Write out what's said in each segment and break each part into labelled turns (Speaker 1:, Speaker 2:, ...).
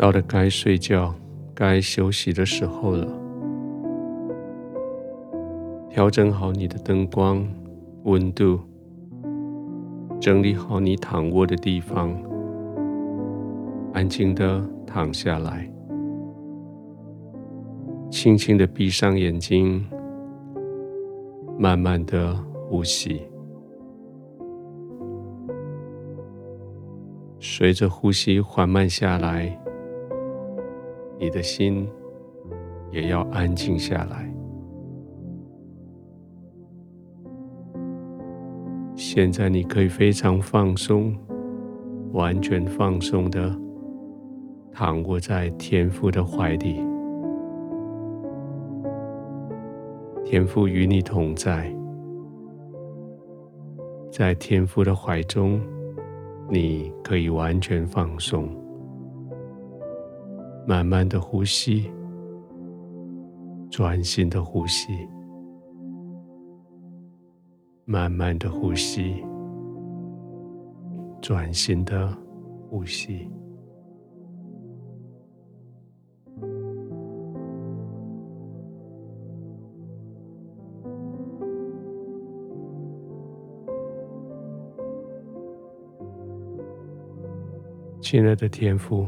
Speaker 1: 到了该睡觉、该休息的时候了。调整好你的灯光、温度，整理好你躺卧的地方，安静的躺下来，轻轻的闭上眼睛，慢慢的呼吸。随着呼吸缓慢下来，你的心也要安静下来。现在你可以非常放松，完全放松的躺卧在天父的怀里，天父与你同在，在天父的怀中，你可以完全放松，慢慢的呼吸，专心的呼吸。慢慢的呼吸，专心的呼吸。亲爱的天父，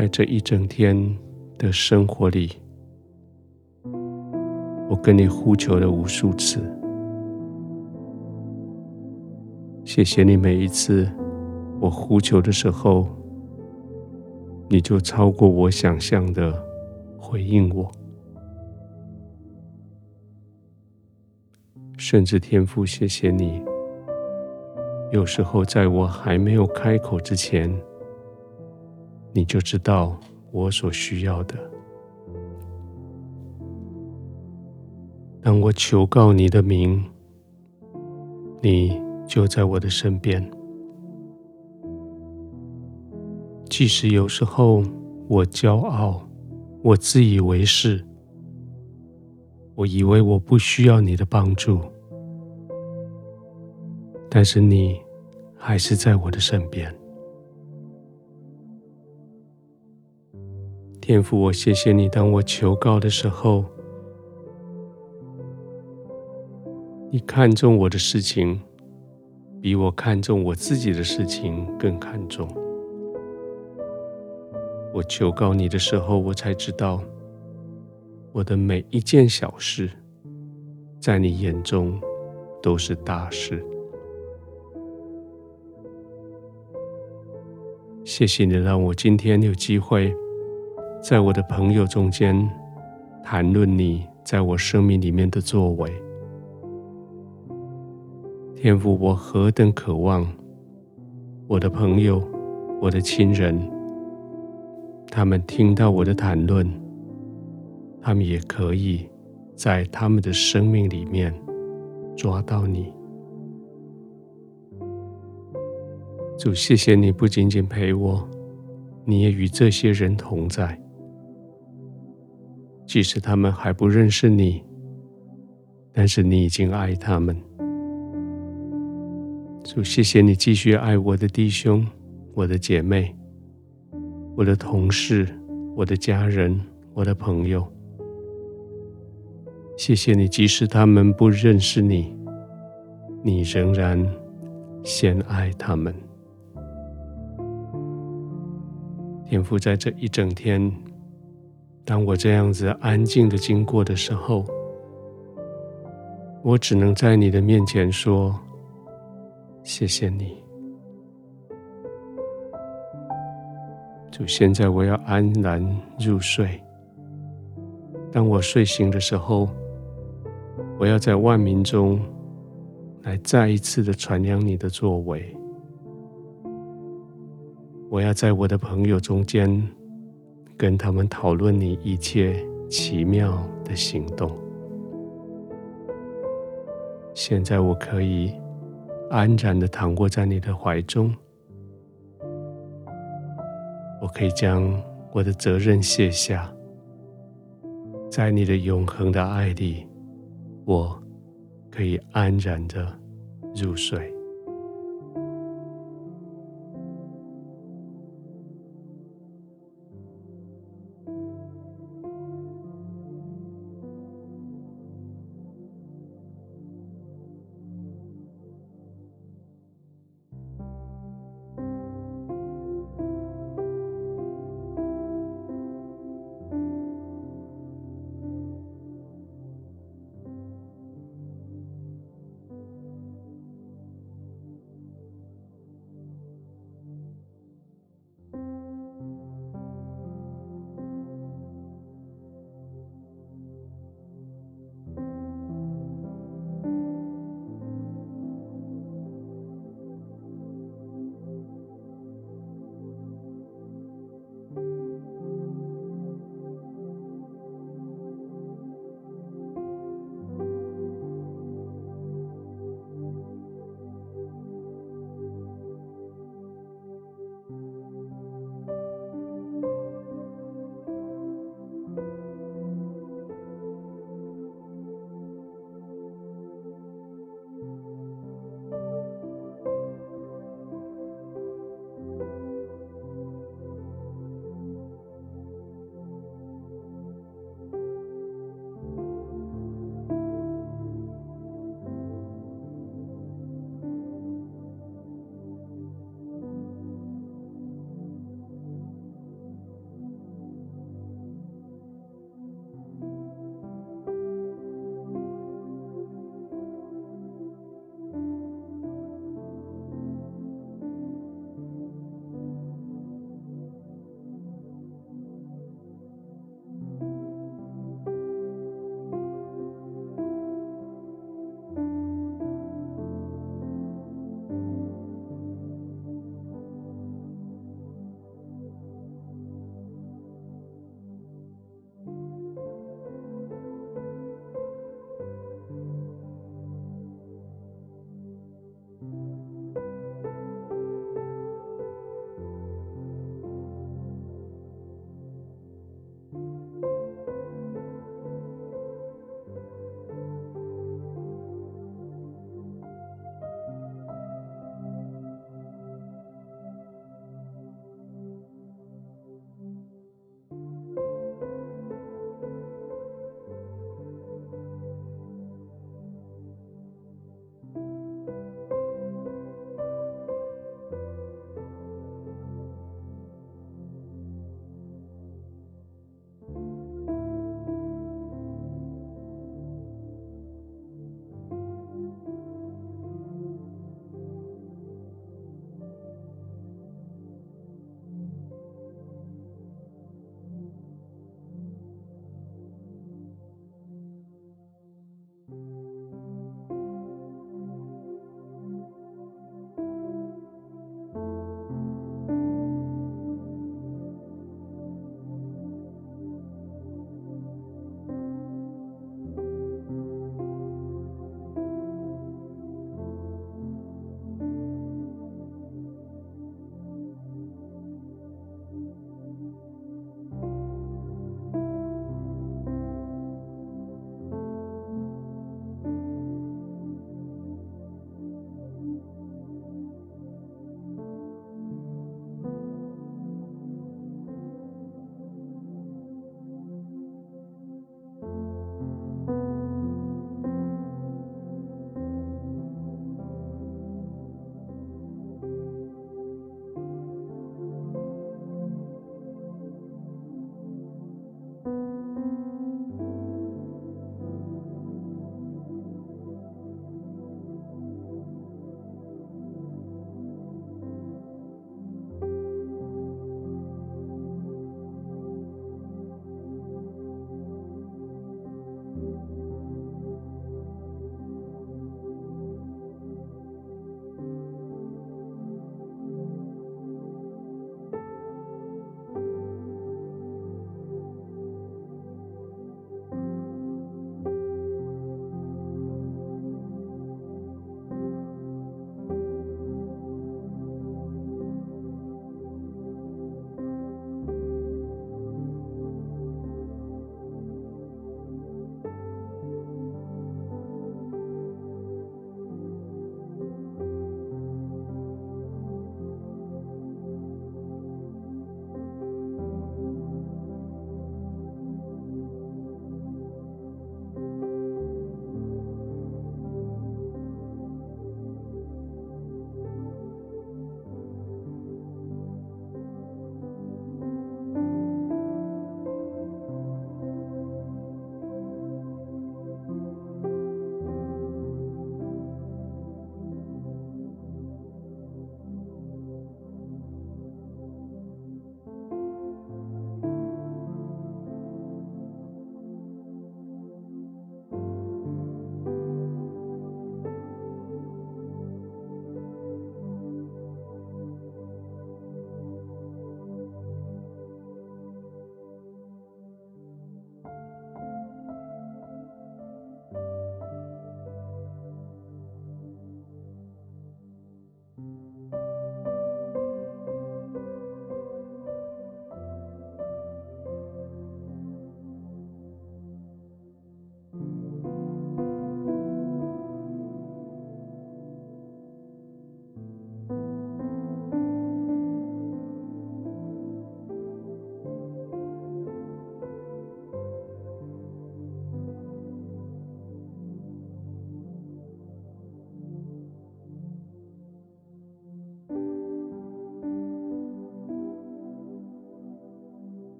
Speaker 1: 在这一整天，的生活里，我跟你呼求了无数次，谢谢你每一次我呼求的时候，你就超过我想象的回应我，甚至天父，谢谢你，有时候在我还没有开口之前，你就知道。我所需要的，当我求告你的名，你就在我的身边。即使有时候我骄傲，我自以为是，我以为我不需要你的帮助，但是你还是在我的身边。天父，我谢谢你。当我求告的时候，你看重我的事情，比我看重我自己的事情更看重。我求告你的时候，我才知道，我的每一件小事，在你眼中都是大事。谢谢你让我今天有机会。在我的朋友中间谈论你在我生命里面的作为，天父，我何等渴望我的朋友、我的亲人，他们听到我的谈论，他们也可以在他们的生命里面抓到你。主，谢谢你不仅仅陪我，你也与这些人同在。即使他们还不认识你，但是你已经爱他们。主，谢谢你继续爱我的弟兄、我的姐妹、我的同事、我的家人、我的朋友。谢谢你，即使他们不认识你，你仍然先爱他们。天父，在这一整天。当我这样子安静的经过的时候，我只能在你的面前说：“谢谢你，主。”现在我要安然入睡。当我睡醒的时候，我要在万民中来再一次的传扬你的作为。我要在我的朋友中间。跟他们讨论你一切奇妙的行动。现在我可以安然的躺卧在你的怀中，我可以将我的责任卸下，在你的永恒的爱里，我可以安然的入睡。